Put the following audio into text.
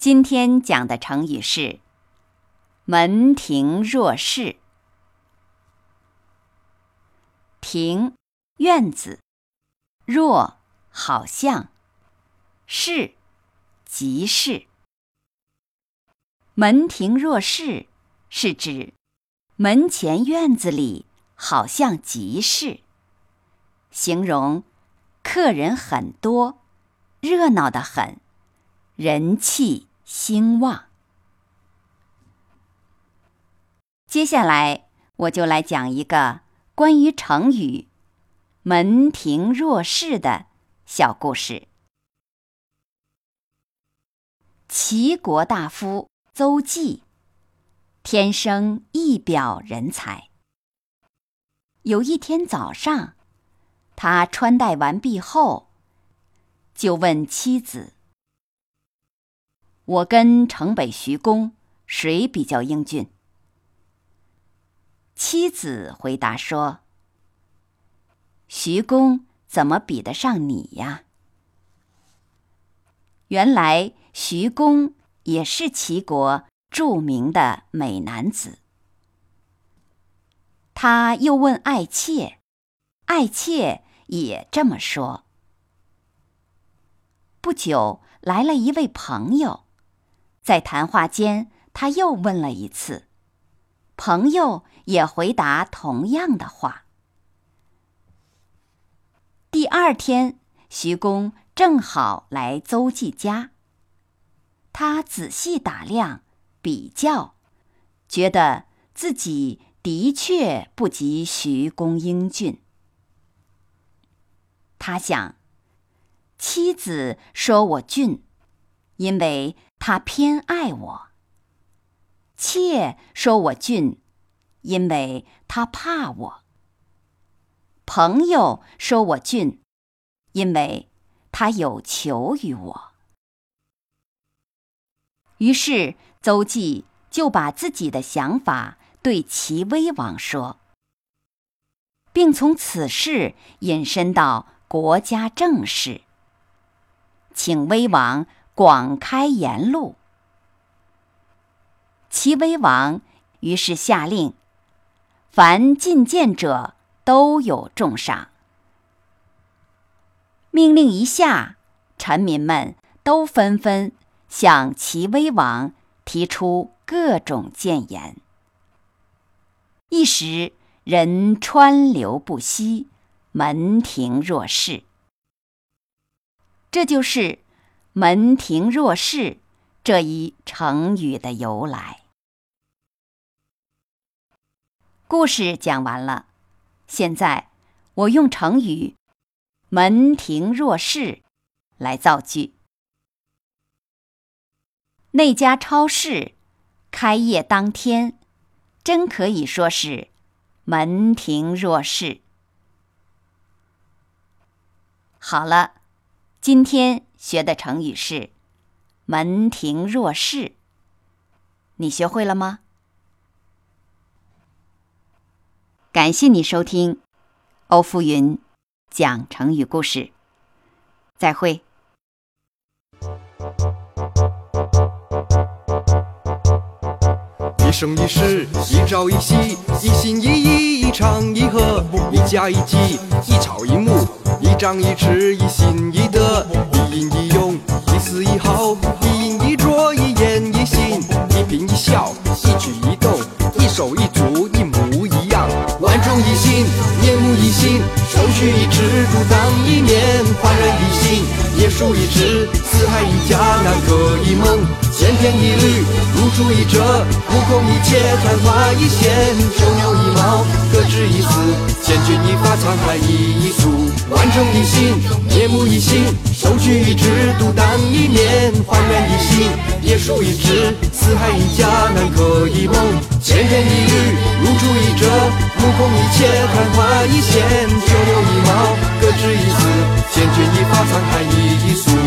今天讲的成语是“门庭若市”。庭，院子；若，好像；市，即是。门庭若市，是指门前院子里好像集市，形容客人很多，热闹的很，人气兴旺。接下来我就来讲一个关于成语“门庭若市”的小故事。齐国大夫。邹忌天生一表人才。有一天早上，他穿戴完毕后，就问妻子：“我跟城北徐公谁比较英俊？”妻子回答说：“徐公怎么比得上你呀？”原来徐公。也是齐国著名的美男子。他又问爱妾，爱妾也这么说。不久来了一位朋友，在谈话间，他又问了一次，朋友也回答同样的话。第二天，徐公正好来邹忌家。他仔细打量、比较，觉得自己的确不及徐公英俊。他想，妻子说我俊，因为他偏爱我；妾说我俊，因为他怕我；朋友说我俊，因为他有求于我。于是，邹忌就把自己的想法对齐威王说，并从此事引申到国家政事，请威王广开言路。齐威王于是下令，凡进谏者都有重赏。命令一下，臣民们都纷纷。向齐威王提出各种谏言，一时人川流不息，门庭若市。这就是“门庭若市”这一成语的由来。故事讲完了，现在我用成语“门庭若市”来造句。那家超市开业当天，真可以说是门庭若市。好了，今天学的成语是“门庭若市”，你学会了吗？感谢你收听欧富云讲成语故事，再会。一生一世，一朝一夕，一心一意，一唱一和，一家一计，一草一木，一张一弛，一心，一手一足，一模一样，万众一心，面目一新，手取一尺，独当一面，焕然一新，夜书一纸，四海一家，南柯一梦。千篇一律，如出一辙；目空一切，昙花一现；九牛一毛，各执一词；千钧一发，沧海一粟；万众一心，面目一新，手取一枝，独山一面，焕然一心，野树一枝，四海一家，南柯一梦，千篇一律，如出一辙，目空一切，昙花一现，九牛一毛，各执一词，千钧一发，沧海一粟。